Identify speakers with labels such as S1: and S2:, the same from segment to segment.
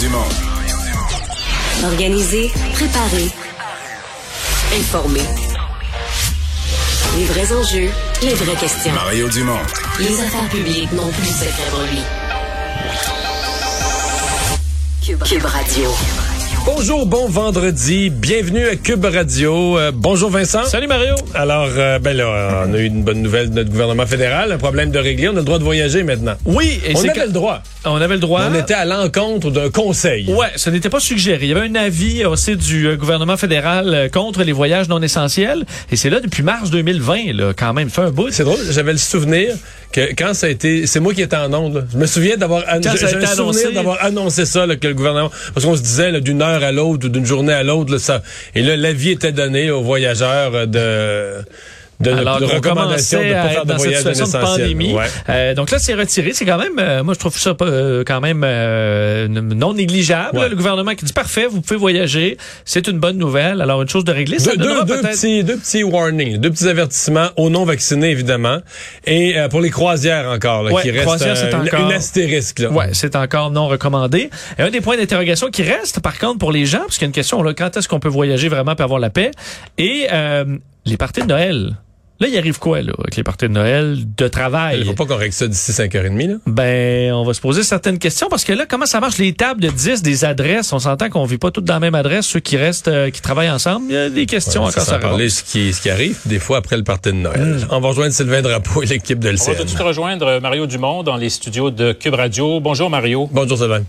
S1: Dumont.
S2: Organiser, préparer, informer. Les vrais enjeux, les vraies questions.
S1: Mario Dumont.
S2: Les affaires publiques n'ont plus cette lui. Cube, Cube Radio.
S3: Bonjour, bon vendredi. Bienvenue à Cube Radio. Euh, bonjour Vincent.
S4: Salut Mario.
S3: Alors, euh, ben là, on a eu une bonne nouvelle de notre gouvernement fédéral. Un problème de régler. On a le droit de voyager maintenant.
S4: Oui,
S3: et on avait le droit.
S4: On avait le droit.
S3: On était à l'encontre d'un conseil.
S4: Ouais, ce n'était pas suggéré. Il y avait un avis aussi du euh, gouvernement fédéral contre les voyages non essentiels. Et c'est là depuis mars 2020, là, quand même. Fait un bout.
S3: C'est drôle. J'avais le souvenir que quand ça a été, c'est moi qui étais en onde. Je me souviens d'avoir, souvenir d'avoir annoncé ça que le gouvernement, parce qu'on se disait d'une heure à l'autre ou d'une journée à l'autre, ça. Et là, l'avis était donné aux voyageurs de
S4: de, Alors, de recommandation de pas faire de dans cette situation de pandémie. Euh, donc là, c'est retiré. C'est quand même, euh, moi, je trouve ça euh, quand même euh, non négligeable. le gouvernement qui dit parfait, vous pouvez voyager, c'est une bonne nouvelle. Alors une chose de régler. Ça
S3: deux, deux, petits, deux petits warnings, deux petits avertissements aux non vaccinés évidemment, et pour les croisières encore, là, qui reste encore, une astérisque. Là.
S4: Ouais, c'est encore non recommandé. Et un des points d'interrogation qui reste, par contre, pour les gens, parce qu'il y a une question là, quand est-ce qu'on peut voyager vraiment pour avoir la paix, et les parties de Noël. Là, il arrive quoi, là, avec les parties de Noël, de travail?
S3: Il faut pas qu'on règle ça d'ici 5h30, là?
S4: Ben, on va se poser certaines questions parce que là, comment ça marche? Les tables de 10 des adresses? On s'entend qu'on vit pas toutes dans la même adresse, ceux qui restent, euh, qui travaillent ensemble. Il y a des questions encore.
S3: Ça, parler ce qui, ce qui arrive des fois après le party de Noël. Hmm. On va rejoindre Sylvain Drapeau et l'équipe de LCN.
S5: On va tout de suite rejoindre Mario Dumont dans les studios de Cube Radio. Bonjour, Mario.
S3: Bonjour, Sylvain.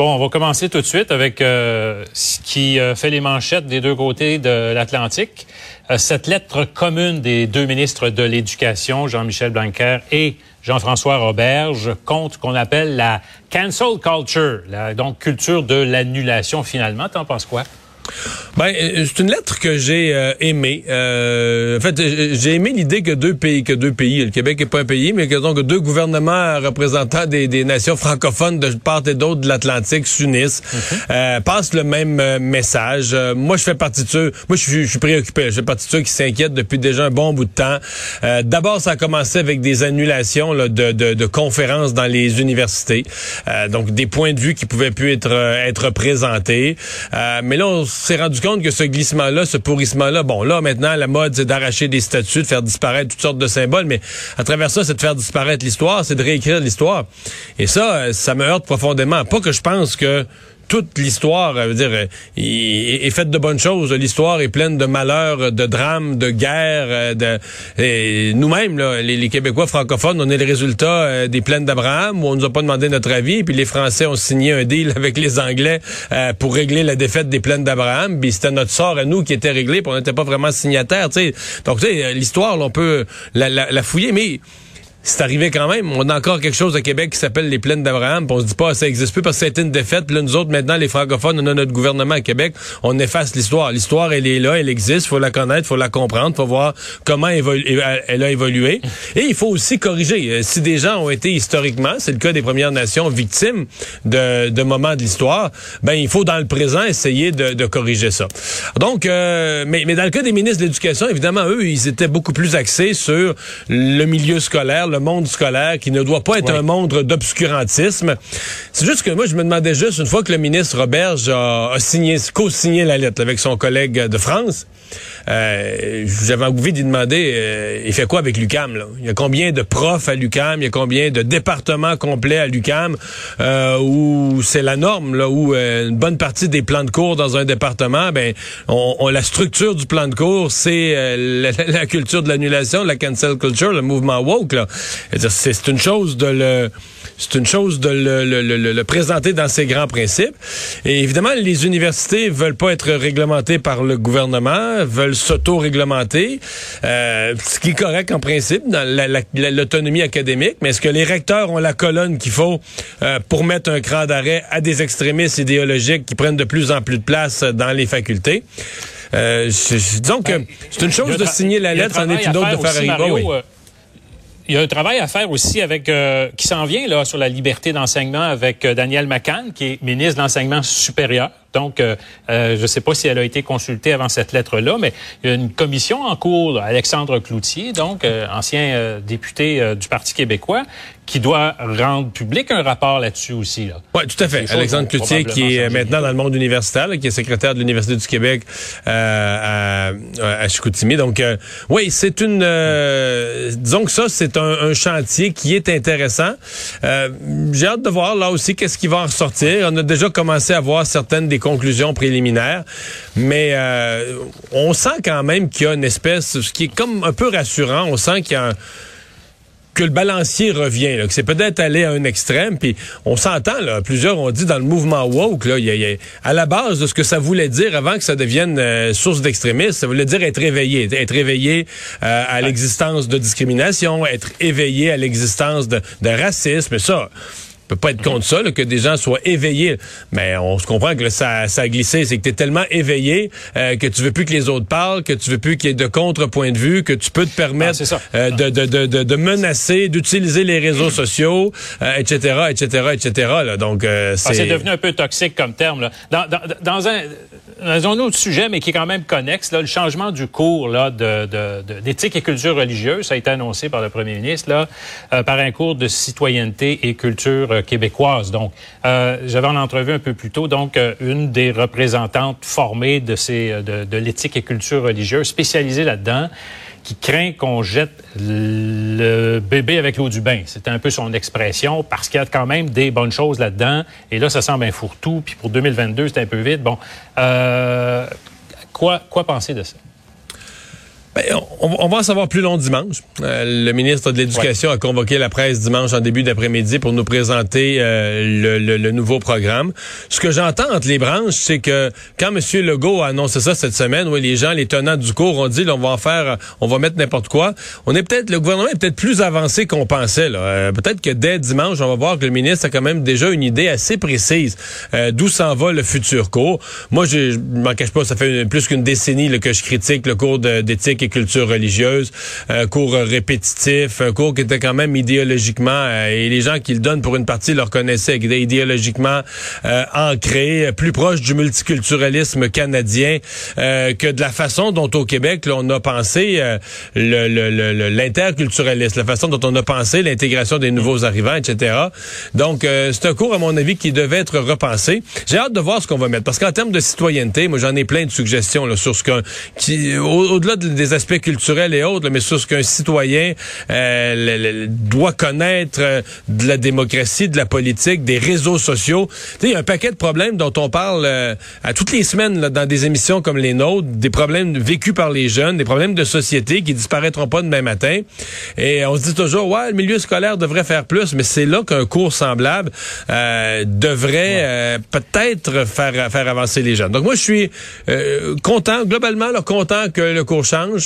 S5: Bon, on va commencer tout de suite avec euh, ce qui euh, fait les manchettes des deux côtés de l'Atlantique. Euh, cette lettre commune des deux ministres de l'Éducation, Jean-Michel Blanquer et Jean-François Roberge, contre qu'on appelle la cancel culture, la donc culture de l'annulation finalement. T'en penses quoi?
S3: Ben, euh, c'est une lettre que j'ai euh, aimée. Euh, en fait, j'ai aimé l'idée que deux pays, que deux pays, le Québec est pas un pays, mais que donc deux gouvernements représentants des, des nations francophones de part et d'autre de l'Atlantique s'unissent, mhm. passent le même message. moi, je fais partie de ceux. Moi, je suis, préoccupé. Je fais partie de ceux qui s'inquiètent depuis déjà un bon bout de temps. D'abord, ça a commencé avec des annulations là, de, de, de, conférences dans les universités, donc des points de vue qui pouvaient plus être être présentés. mais là, on s'est rendu compte que ce glissement-là, ce pourrissement-là, bon, là, maintenant, la mode, c'est d'arracher des statues, de faire disparaître toutes sortes de symboles, mais à travers ça, c'est de faire disparaître l'histoire, c'est de réécrire l'histoire. Et ça, euh, ça me heurte profondément. Pas que je pense que toute l'histoire, veut dire, euh, est, faite de bonnes choses. L'histoire est pleine de malheurs, de drames, de guerres. Euh, de nous-mêmes, les, les, Québécois francophones, on est le résultat euh, des plaines d'Abraham où on nous a pas demandé notre avis, puis les Français ont signé un deal avec les Anglais pour régler la défaite des plaines d'Abraham. Puis c'était notre sort à nous qui était réglé, puis on n'était pas vraiment signataires. Donc, tu sais, l'histoire, on peut la fouiller, mais c'est arrivé quand même. On a encore quelque chose à Québec qui s'appelle les plaines d'Abraham. On se dit pas ça existe plus parce que c'était une défaite. Puis là, nous autres, maintenant, les francophones, on a notre gouvernement à Québec. On efface l'histoire. L'histoire, elle est là, elle existe. Faut la connaître, faut la comprendre, faut voir comment elle a évolué. Et il faut aussi corriger. Euh, si des gens ont été historiquement, c'est le cas des Premières Nations, victimes de, moments de l'histoire, ben il faut dans le présent essayer de, corriger ça. Donc, euh, mais dans le cas des ministres de l'Éducation, évidemment, eux, ils étaient beaucoup plus axés sur le milieu scolaire le monde scolaire, qui ne doit pas être un monde d'obscurantisme. C'est juste que moi, je me demandais juste, une fois que le ministre Roberge a, signé, co-signé la lettre avec son collègue de France, euh, j'avais envie d'y demander, euh, il fait quoi avec l'UCAM? Il y a combien de profs à l'UCAM? Il y a combien de départements complets à l'UCAM? Euh, où c'est la norme, là, où euh, une bonne partie des plans de cours dans un département, ben, on, la structure du plan de cours, c'est la, la, culture de l'annulation, la cancel culture, le mouvement woke. C'est une chose de le c'est une chose de le, le, le, le, présenter dans ses grands principes. Et évidemment, les universités veulent pas être réglementées par le gouvernement, veulent s'auto-réglementer, euh, ce qui est correct en principe dans l'autonomie académique. Mais est-ce que les recteurs ont la colonne qu'il faut euh, pour mettre un cran d'arrêt à des extrémistes idéologiques qui prennent de plus en plus de place dans les facultés? Euh, disons que c'est une chose de signer la lettre, c'en est une autre de faire arriver.
S5: Il y a un travail à faire aussi avec euh, qui s'en vient là sur la liberté d'enseignement avec euh, Daniel McCann, qui est ministre de l'enseignement supérieur. Donc, euh, euh, je ne sais pas si elle a été consultée avant cette lettre-là, mais il y a une commission en cours, Alexandre Cloutier, donc euh, ancien député du Parti québécois, qui doit rendre public un rapport là-dessus aussi. Là.
S3: Oui, tout à fait. Alexandre Cloutier, qui est maintenant dans le monde universitaire, qui est secrétaire de l'Université du Québec à, à, Chicoutimi. Donc, oui, c'est une... disons que ça, c'est un, un, chantier qui est intéressant. J'ai hâte de voir là aussi qu'est-ce qui va en ressortir. On a déjà commencé à voir certaines des conclusions préliminaires, mais euh, on sent quand même qu'il y a une espèce, ce qui est comme un peu rassurant, on sent qu'il y a que le balancier revient, que c'est peut-être aller à un extrême, puis on s'entend, là, plusieurs ont dit dans le mouvement woke, là, y a, à la base de ce que ça voulait dire avant que ça devienne euh, source d'extrémisme, ça voulait dire être réveillé, être réveillé euh, à l'existence de discrimination, être éveillé à l'existence de, de racisme, ça peut pas être contre ça, que des gens soient éveillés. Mais on se comprend que ça, ça a glissé. C'est que tu es tellement éveillé euh, que tu veux plus que les autres parlent, que tu veux plus qu'il y ait de contre-point de vue, que tu peux te permettre ah, euh, de, de, de, de, menacer, d'utiliser les réseaux sociaux, etc., etc., etc. Là. Donc, euh,
S5: ah, c'est... devenu un peu toxique comme terme. Là. Dans, dans, dans, un, dans un autre sujet, mais qui est quand même connexe, là, le changement du cours là, de, d'éthique et culture religieuse, ça a été annoncé par le premier ministre, là, par un cours de citoyenneté et culture québécoise. Donc, euh, j'avais en entrevue un peu plus tôt, donc, euh, une des représentantes formées de, ces, euh, de, de l'éthique et culture religieuse, spécialisée là-dedans, qui craint qu'on jette le bébé avec l'eau du bain. C'était un peu son expression, parce qu'il y a quand même des bonnes choses là-dedans. Et là, ça semble un fourre-tout. Puis pour 2022, c'est un peu vite. Bon, euh, quoi, quoi penser de ça?
S3: Ben, on, va en savoir plus long dimanche. Euh, le ministre de l'Éducation a convoqué la presse dimanche en début d'après-midi pour nous présenter euh, le, nouveau programme. Ce que j'entends entre les branches, c'est que quand M. Legault a annoncé ça cette semaine, où les gens, les tenants du cours, ont dit, on va en faire, on va mettre n'importe quoi. On est peut-être, le gouvernement est peut-être plus avancé qu'on pensait. Euh, peut-être que dès dimanche, on va voir que le ministre a quand même déjà une idée assez précise d'où s'en va le futur cours. Moi, je, je m'en cache pas, ça fait plus qu'une décennie que je critique le cours d'éthique et culture religieuse, un cours répétitif, un cours qui était quand même idéologiquement, euh, et les gens qui le donnent pour une partie le reconnaissaient, qui était idéologiquement euh, ancré, plus proche du multiculturalisme canadien euh, que de la façon dont au Québec on a pensé l'interculturalisme, la façon dont on a pensé l'intégration des nouveaux arrivants, etc. Donc c'est un cours à mon avis qui devait être repensé. J'ai hâte de voir ce qu'on va mettre parce qu'en termes de citoyenneté, moi j'en ai plein de suggestions là, sur ce qu'un au-delà des aspects culturels et autres, mais sur ce qu'un citoyen euh, doit connaître euh, de la démocratie, de la politique, des réseaux sociaux. Il y a un paquet de problèmes dont on parle euh, à toutes les semaines dans des émissions comme les nôtres, des problèmes vécus par les jeunes, des problèmes de société qui disparaîtront pas demain matin. Et on se dit toujours, ouais, le milieu scolaire devrait faire plus, mais c'est là qu'un cours semblable devrait peut-être faire, faire avancer les jeunes. Donc moi, je suis content, globalement, là, content que le cours change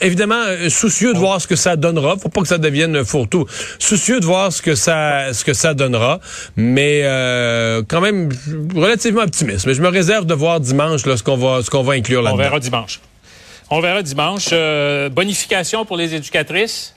S3: évidemment euh, soucieux de voir ce que ça donnera. Faut pas que ça devienne un fourre-tout. Soucieux de voir ce que ça ce que ça donnera, mais euh, quand même relativement optimiste. Mais je me réserve de voir dimanche là, ce qu'on va ce qu'on va inclure là-dedans.
S5: On verra dimanche. On verra dimanche. Euh, bonification pour les éducatrices.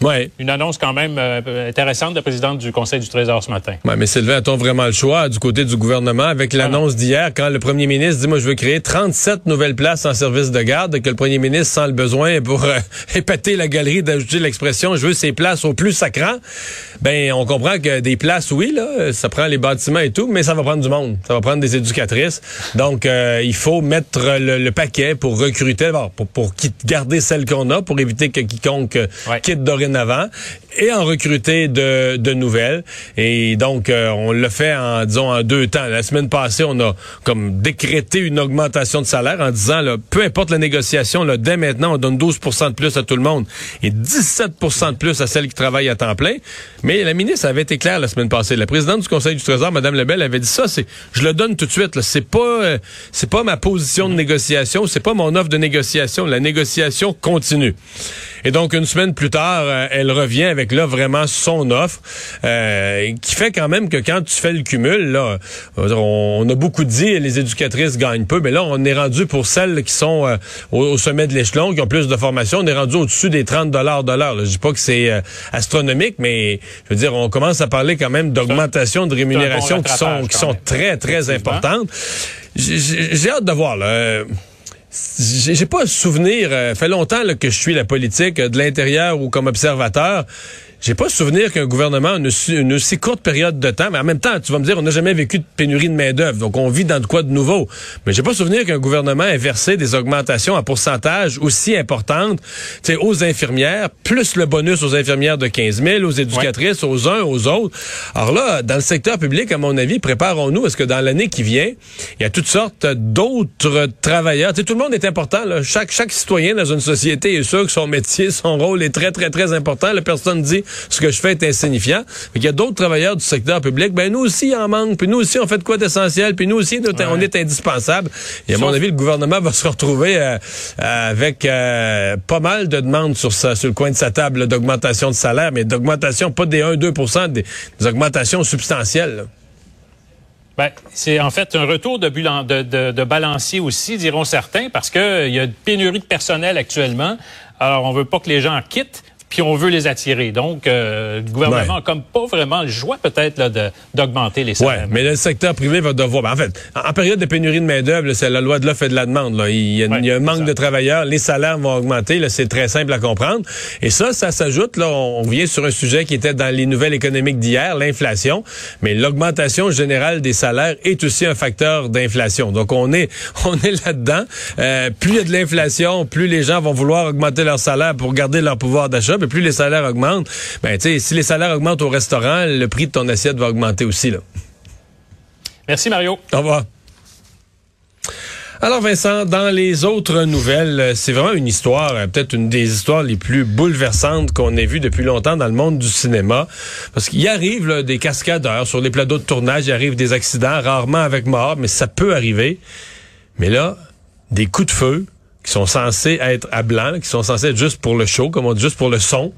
S3: Ouais.
S5: Une annonce quand même euh, intéressante de la présidente du Conseil du Trésor ce matin.
S3: Ouais, mais Sylvain, a-t-on vraiment le choix du côté du gouvernement avec ah l'annonce d'hier quand le premier ministre dit, moi, je veux créer 37 nouvelles places en service de garde, que le premier ministre sent le besoin pour euh, épater la galerie d'ajouter l'expression, je veux ces places au plus sacrant. Ben, on comprend que des places, oui, là, ça prend les bâtiments et tout, mais ça va prendre du monde. Ça va prendre des éducatrices. Donc, euh, il faut mettre le, paquet pour recruter, pour, pour garder celles qu'on a, pour éviter que quiconque quitte dorénavant avant et en recruter de, de nouvelles. Et donc, euh, on le fait en, disons, en deux temps. La semaine passée, on a comme décrété une augmentation de salaire en disant, là, peu importe la négociation, là, dès maintenant, on donne 12 de plus à tout le monde et 17% de plus à celles qui travaillent à temps plein. Mais la ministre avait été claire la semaine passée. La présidente du Conseil du Trésor, Mme Lebel, avait dit ça, c'est, je le donne tout de suite, C'est pas, euh, c'est pas ma position de négociation, c'est pas mon offre de négociation. La négociation continue. Et donc, une semaine plus tard, euh, elle revient avec là vraiment son offre, euh, qui fait quand même que quand tu fais le cumul, là, on, a beaucoup dit les éducatrices gagnent peu, mais là, on est rendu pour celles qui sont euh, au, sommet de l'échelon, qui ont plus de formation, on est rendu au-dessus des 30 dollars de l'heure. Je dis pas que c'est astronomique, mais je veux dire, on commence à parler quand même d'augmentation de rémunération qui sont qui sont très très importantes. J'ai hâte de voir là j'ai pas souvenir, euh, fait longtemps que je suis la politique euh, de l'intérieur ou comme observateur. J'ai pas souvenir qu'un gouvernement une, une, aussi courte période de temps, mais en même temps, tu vas me dire, on n'a jamais vécu de pénurie de main-d'œuvre, donc on vit dans de quoi de nouveau. Mais j'ai pas souvenir qu'un gouvernement ait versé des augmentations à pourcentage aussi importantes aux infirmières, plus le bonus aux infirmières de 15 000, aux éducatrices, aux uns, aux autres. Alors là, dans le secteur public, à mon avis, préparons-nous parce que dans l'année qui vient, il y a toutes sortes d'autres travailleurs. tout le monde est important. Là. Chaque, chaque citoyen dans une société est sûr que son métier, son rôle est très, très, très important. La personne dit ce que je fais est insignifiant. Mais il y a d'autres travailleurs du secteur public, ben nous aussi, il en manque, puis nous aussi, on fait de quoi d'essentiel, puis nous aussi, on est indispensable. Et à mon avis, le gouvernement va se retrouver euh, avec euh, pas mal de demandes sur, sur le coin de sa table d'augmentation de salaire, mais d'augmentation, pas des 1-2 des, des, augmentations substantielles.
S5: Ben, c'est en fait un retour de, de, de, de balancier aussi, diront certains, parce qu'il y a une pénurie de personnel actuellement. Alors, on veut pas que les gens quittent, puis on veut les attirer. Donc, euh, le gouvernement a comme pas vraiment le choix peut-être d'augmenter les salaires.
S3: Oui, mais le secteur privé va devoir. Ben, en fait, en, période de pénurie de main-d'œuvre, c'est la loi de l'offre et de la demande. Là. Il, y a, un manque de travailleurs, les salaires vont augmenter. C'est très simple à comprendre. Et ça, ça s'ajoute. Là, on, vient sur un sujet qui était dans les nouvelles économiques d'hier, l'inflation. Mais l'augmentation générale des salaires est aussi un facteur d'inflation. Donc, on est, on est là-dedans. Euh, plus il y a de l'inflation, plus les gens vont vouloir augmenter leur salaire pour garder leur pouvoir d'achat plus les salaires augmentent, ben, tu sais, si les salaires augmentent au restaurant, le prix de ton assiette va augmenter aussi, là.
S5: Merci, Mario.
S3: Au revoir. Alors Vincent, dans les autres nouvelles, c'est vraiment une histoire, euh, peut-être une des histoires les plus bouleversantes qu'on ait vues depuis longtemps dans le monde du cinéma. Parce qu'il arrive des cascadeurs sur les plateaux de tournage, il arrive des accidents, rarement avec mort, mais ça peut arriver. Mais là, des coups de feu, qui sont censés être à blanc, qui sont censés être juste pour le show, comme on dit, juste pour le son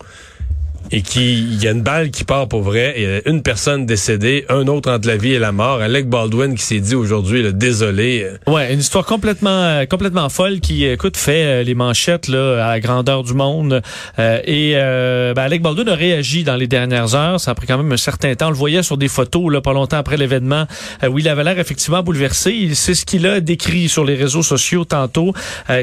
S3: et qui il y a une balle qui part pour vrai et euh, une personne décédée, un autre entre la vie et la mort. Alec Baldwin qui s'est dit aujourd'hui le désolé.
S4: Euh. Ouais, une histoire complètement euh, complètement folle qui écoute fait les manchettes là à la grandeur du monde et ben, Alec Baldwin a réagi dans les dernières heures, ça a pris quand même un certain temps, on le voyait sur des photos là pas longtemps après l'événement où il avait l'air effectivement bouleversé, c'est ce qu'il a décrit sur les réseaux sociaux tantôt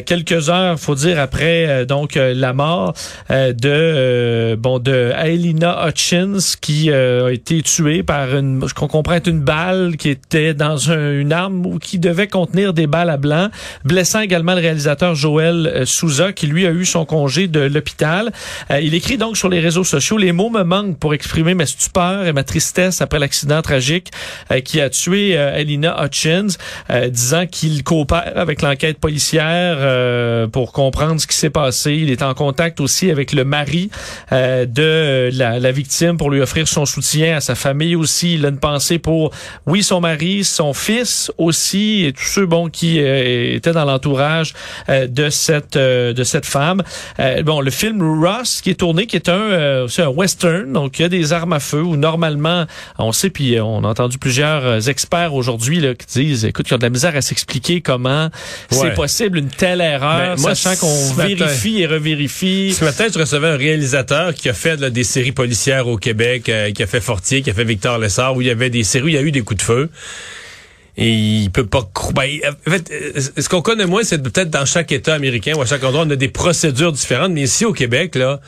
S4: quelques heures faut dire après donc la mort de bon de Aelina Hutchins qui euh, a été tuée par une, qu'on comprend une balle qui était dans une arme ou qui devait contenir des balles à blanc, blessant également le réalisateur Joël euh, Souza qui lui a eu son congé de l'hôpital. Euh, il écrit donc sur les réseaux sociaux les mots me manquent pour exprimer ma stupeur et ma tristesse après l'accident tragique qui a tué Elina Hutchins, disant qu'il coopère avec l'enquête policière pour comprendre ce qui s'est passé. Il est en contact aussi avec le mari de euh, la, victime pour lui offrir son soutien à sa famille aussi. Il a une pensée pour, oui, son mari, son fils aussi, et tous ceux bon qui euh, étaient dans l'entourage euh, de cette de cette femme. bon, le film Ross qui est tourné, qui est un c'est un western, donc il y a des armes à feu où normalement, on sait, puis on a entendu plusieurs experts aujourd'hui qui disent, écoute, y a de la misère à s'expliquer comment c'est possible une telle erreur, ben, moi, sachant qu'on vérifie et revérifie.
S3: Ce matin, je recevais un réalisateur qui a fait des séries policières au Québec, euh, qui a fait Fortier, qui a fait Victor Lessard, où il y avait des séries où il y a eu des coups de feu. Et il peut pas... Ben, en fait, euh, ce qu'on connaît moins, c'est peut-être dans chaque État américain ou à chaque endroit, on a des procédures différentes. Mais ici, au Québec, là...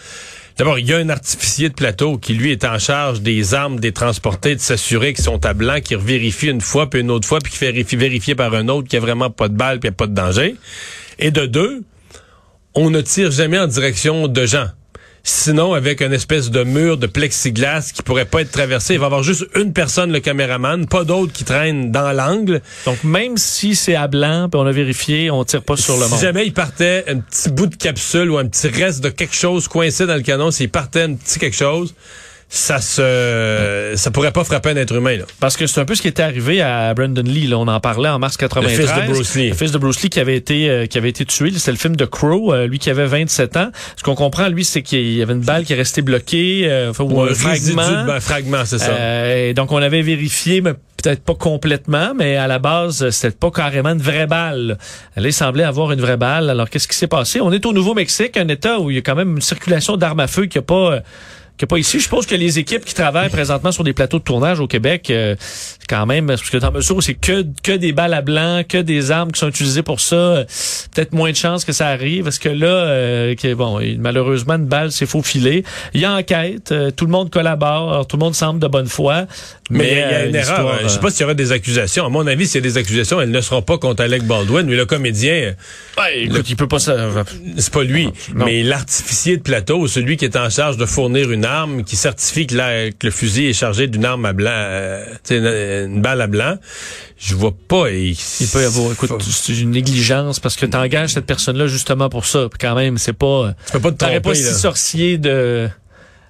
S3: D'abord, il y a un artificier de plateau qui, lui, est en charge des armes, des transporter, de s'assurer qu'ils sont à blanc, qui vérifie une fois, puis une autre fois, puis qui fait vérifier par un autre qu'il n'y a vraiment pas de balle, puis il n'y a pas de danger. Et de deux, on ne tire jamais en direction de gens. Sinon, avec une espèce de mur de plexiglas qui pourrait pas être traversé, il va y avoir juste une personne, le caméraman, pas d'autres qui traînent dans l'angle.
S4: Donc, même si c'est à blanc, puis on a vérifié, on tire pas sur le monde.
S3: Si jamais il partait un petit bout de capsule ou un petit reste de quelque chose coincé dans le canon, s'il partait un petit quelque chose, ça se ça pourrait pas frapper un être humain là.
S4: Parce que c'est un peu ce qui était arrivé à Brandon Lee là, on en parlait en mars 93.
S3: Le fils de Bruce Lee.
S4: Le fils de Bruce Lee qui avait été euh, qui avait été tué, c'est le film de Crow, euh, lui qui avait 27 ans. Ce qu'on comprend lui c'est qu'il y avait une balle qui est restée bloquée euh, ou un fragment.
S3: Ben, fragment, c'est ça.
S4: et donc on avait vérifié mais peut-être pas complètement, mais à la base, c'était pas carrément une vraie balle. Elle semblait avoir une vraie balle. Alors, qu'est-ce qui s'est passé? On est au Nouveau-Mexique, un État où il y a quand même une circulation d'armes à feu qui a pas que pas ici. Je suppose que les équipes qui travaillent présentement sur des plateaux de tournage au Québec, euh, quand même, parce que dans mesure où c'est que, que des balles à blanc, que des armes qui sont utilisées pour ça, euh, peut-être moins de chances que ça arrive. Parce que là, euh, bon, malheureusement, une balle s'est faufilée. Il y a enquête, euh, tout le monde collabore, tout le monde semble de bonne foi.
S3: Mais, il y a une erreur. Je sais pas s'il y aura des accusations. À mon avis, s'il y a des accusations, elles ne seront pas contre Alec Baldwin. Mais le comédien,
S4: ouais, écoute, il peut pas.
S3: C'est pas lui, mais l'artificier de plateau, celui qui est en charge de fournir une arme qui certifie que, le fusil est chargé d'une arme à blanc, euh, une, balle à blanc, je vois pas.
S4: Il, peut y avoir, écoute, c'est une négligence parce que tu engages cette personne-là justement pour ça. Quand même, c'est pas.
S3: Tu peux pas te tromper,
S4: pas si sorcier de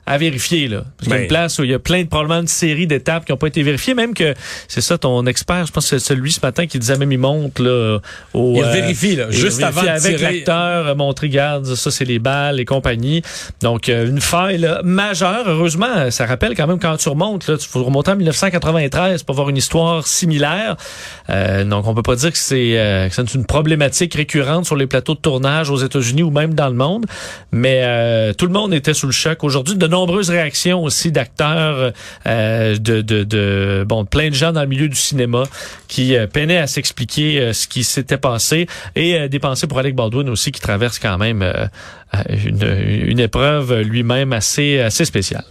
S4: à vérifier là. Parce qu'il y a une ben. place où il y a plein de probablement de séries d'étapes qui n'ont pas été vérifiées, même que c'est ça ton expert, je pense que c'est celui ce matin qui disait même il monte là
S3: au Il euh, vérifie là, juste avant de
S4: avec l'acteur euh, montrer garde ça c'est les balles et compagnie. Donc euh, une faille là, majeure heureusement, ça rappelle quand même quand tu remontes là, tu faut remonter en 1993 pour voir une histoire similaire. Euh, donc on peut pas dire que c'est euh, c'est une problématique récurrente sur les plateaux de tournage aux États-Unis ou même dans le monde, mais tout le monde était sous le choc aujourd'hui de nombreuses réactions aussi d'acteurs, euh, de, de, de, bon, plein de gens dans le milieu du cinéma qui euh, peinaient à s'expliquer euh, ce qui s'était passé et des pensées pour Alec Baldwin aussi qui traverse quand même une, une épreuve lui-même assez, assez spéciale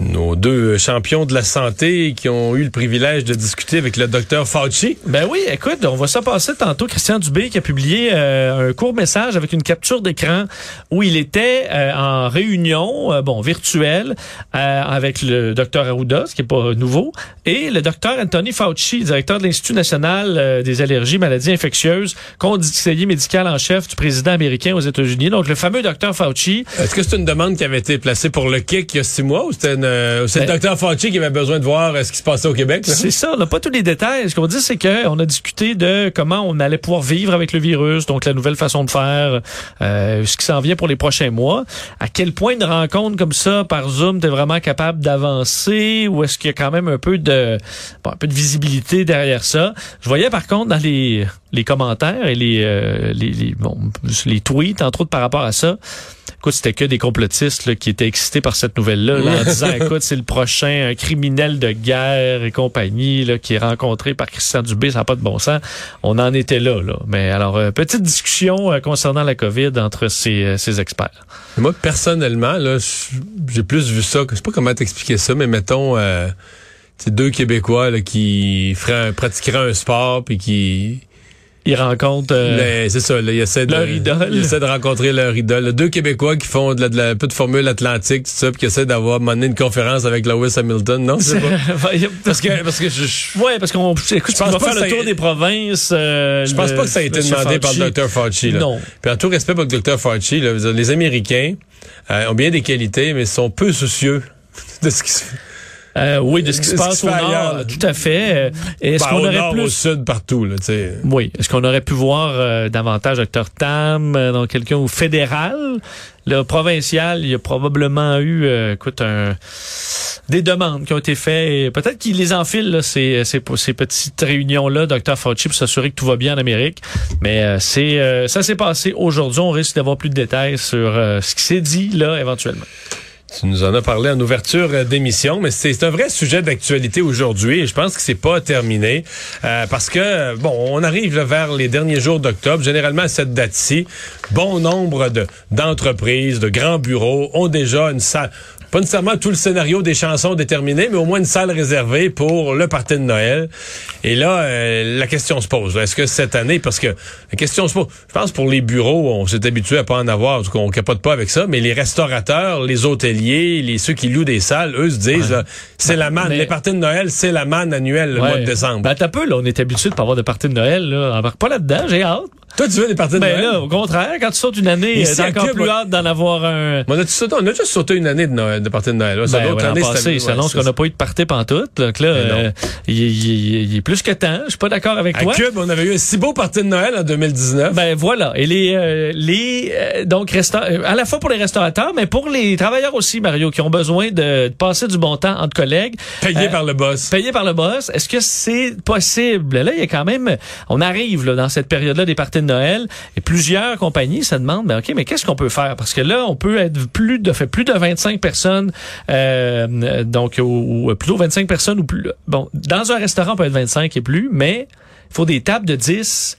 S3: nos deux champions de la santé qui ont eu le privilège de discuter avec le docteur Fauci.
S4: Ben oui, écoute, on va ça passer tantôt. Christian Dubé qui a publié euh, un court message avec une capture d'écran où il était euh, en réunion, euh, bon, virtuelle, avec le docteur Arruda, ce qui est pas nouveau, et le docteur Anthony Fauci, directeur de l'Institut national des allergies, maladies infectieuses, conseiller médical en chef du président américain aux États-Unis. Donc, le fameux docteur Fauci.
S3: Est-ce que c'est une demande qui avait été placée pour le kick il y a six mois ou c'était une euh, c'est le ben, docteur Fauci qui avait besoin de voir euh, ce qui se passait au Québec.
S4: C'est ça, on n'a pas tous les détails. Ce qu'on dit, c'est qu'on a discuté de comment on allait pouvoir vivre avec le virus, donc la nouvelle façon de faire, euh, ce qui s'en vient pour les prochains mois. À quel point une rencontre comme ça par Zoom, t'es vraiment capable d'avancer ou est-ce qu'il y a quand même un peu de un peu de visibilité derrière ça? Je voyais par contre dans les les commentaires et les les, les, bon, les tweets entre autres par rapport à ça écoute, c'était que des complotistes qui étaient excités par cette nouvelle-là, en disant, écoute, c'est le prochain criminel de guerre et compagnie là, qui est rencontré par Christian Dubé, ça n'a pas de bon sens. On en était là. là. Mais alors, euh, petite discussion euh, concernant la COVID entre ces, euh, ces experts.
S3: Moi, personnellement, là, j'ai plus vu ça, je sais pas comment t'expliquer ça, mais mettons... c'est deux Québécois là, qui feraient, pratiqueraient un sport puis qui
S4: ils rencontrent
S3: euh, c'est ça, là, ils essaient
S4: leur idole.
S3: Ils essaient de rencontrer leur idole. Deux Québécois qui font de la, de la peu de formule atlantique, tout ça, puis qui essaient d'avoir mené une conférence avec Lewis Hamilton, non? C'est pas.
S4: parce que parce que je Ouais, parce qu'on écoute, je pense pas faire le tour des provinces. Euh,
S3: je pense pas que ça a été demandé par le Dr. Fauci. Là. Non. Puis en tout respect pour le Dr. Fauci, là, les Américains euh, ont bien des qualités, mais sont peu soucieux de ce qui se fait.
S4: Euh, oui, de ce qui se passe au nord, tout à fait. Euh,
S3: est-ce ben, qu'on aurait nord, plus... au sud, partout, là.
S4: Oui. Est-ce qu'on aurait pu voir euh, davantage Dr Tam, euh, dans quelqu'un au fédéral? Le provincial, il y a probablement eu, écoute, un, des demandes qui ont été faites. Peut-être qu'il les enfile, là, ces, ces, ces petites réunions-là, Dr Fauci, pour s'assurer que tout va bien en Amérique. Mais c'est ça s'est passé aujourd'hui. On risque d'avoir plus de détails sur ce qui s'est dit, là, éventuellement.
S3: Tu nous en as parlé en ouverture euh, d'émission, mais c'est un vrai sujet d'actualité aujourd'hui et je pense que c'est pas terminé euh, parce que bon, on arrive vers les derniers jours d'octobre. Généralement à cette date-ci, bon nombre de d'entreprises, de grands bureaux ont déjà une salle pas nécessairement tout le scénario des chansons déterminé, mais au moins une salle réservée pour le party de Noël. Et là, euh, la question se pose. Est-ce que cette année, parce que la question se pose, je pense pour les bureaux, on s'est habitué à pas en avoir, parce qu'on capote pas avec ça, mais les restaurateurs, les hôteliers, les ceux qui louent des salles, eux se disent, c'est la manne. Les parties de Noël, c'est la manne annuelle le mois de décembre.
S4: Ben, t'as peu, là, on est habitué de pas avoir de party de Noël, là. pas là-dedans, j'ai hâte.
S3: Toi, tu veux des parties de
S4: ben
S3: Noël?
S4: là, au contraire, quand tu sautes une année, c'est encore plus hâte d'en avoir un.
S3: On a, sauté, on a juste sauté une année de, Noël, de parties de Noël. Là.
S4: Ben, ouais, année, passé, ça annonce qu'on n'a pas eu de partie pantoute. Donc là, euh, il, il, il, est plus que temps. Je suis pas d'accord avec
S3: à
S4: toi.
S3: À Cube, on avait eu un si beau partie de Noël en 2019.
S4: Ben voilà. Et les, euh, les euh, donc resta à la fois pour les restaurateurs, mais pour les travailleurs aussi, Mario, qui ont besoin de, de passer du bon temps entre collègues.
S3: Payé par le boss.
S4: Payé par le boss. Est-ce que c'est possible? Là, il y a quand même, on arrive là, dans cette période-là des parties de Noël et plusieurs compagnies se demandent, ben, OK, mais qu'est-ce qu'on peut faire? Parce que là, on peut être plus de, fait plus de 25 personnes, euh, donc, ou, ou, plutôt 25 personnes ou plus. Bon, dans un restaurant, on peut être 25 et plus, mais il faut des tables de 10,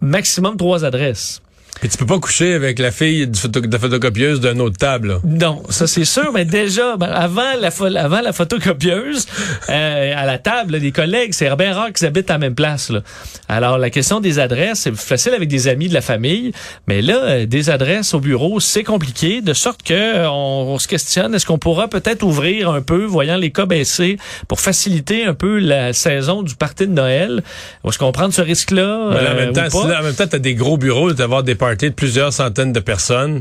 S4: maximum trois adresses.
S3: Puis tu peux pas coucher avec la fille de, photo, de photocopieuse d'une autre table. Là.
S4: Non, ça c'est sûr, mais déjà, ben, avant la avant la photocopieuse, euh, à la table, des collègues, c'est bien rare qu'ils habitent à la même place. Là. Alors la question des adresses, c'est facile avec des amis de la famille, mais là, euh, des adresses au bureau, c'est compliqué, de sorte que euh, on, on se questionne, est-ce qu'on pourra peut-être ouvrir un peu, voyant les cas baisser, pour faciliter un peu la saison du party de Noël? Est-ce qu'on prend ce risque-là?
S3: Mais en même temps, temps, t'as des gros bureaux, d'avoir des parties de plusieurs centaines de personnes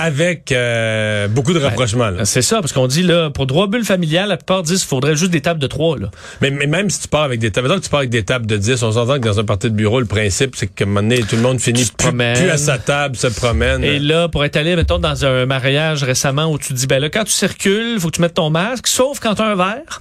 S3: avec euh, beaucoup de rapprochements.
S4: Ben, c'est ça, parce qu'on dit, là, pour droit bulle familial, la plupart disent qu'il faudrait juste des tables de trois. Là.
S3: Mais, mais même si tu pars avec des tables, que tu pars avec des tables de 10, on s'entend que dans un parti de bureau, le principe, c'est moment donné, tout le monde finit plus, plus, à sa table, se promène.
S4: Et là, pour être allé, mettons, dans un mariage récemment où tu dis, ben là, quand tu circules, faut que tu mettes ton masque, sauf quand tu as un verre.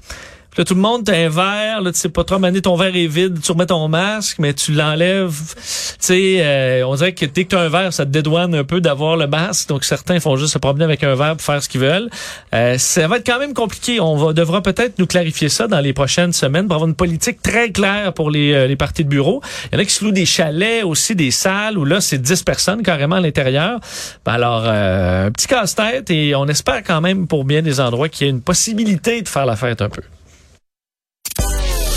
S4: Là, tout le monde, t'as un verre, là, tu sais pas trop, maner ton verre est vide, tu remets ton masque, mais tu l'enlèves. Tu sais, euh, on dirait que dès que t'as un verre, ça te dédouane un peu d'avoir le masque. Donc, certains font juste se promener avec un verre pour faire ce qu'ils veulent. Euh, ça va être quand même compliqué. On va, devra peut-être nous clarifier ça dans les prochaines semaines pour avoir une politique très claire pour les, euh, les parties de bureau. Il y en a qui se louent des chalets aussi, des salles où là, c'est 10 personnes carrément à l'intérieur. Ben alors, euh, un petit casse-tête et on espère quand même pour bien des endroits qu'il y ait une possibilité de faire la fête un peu.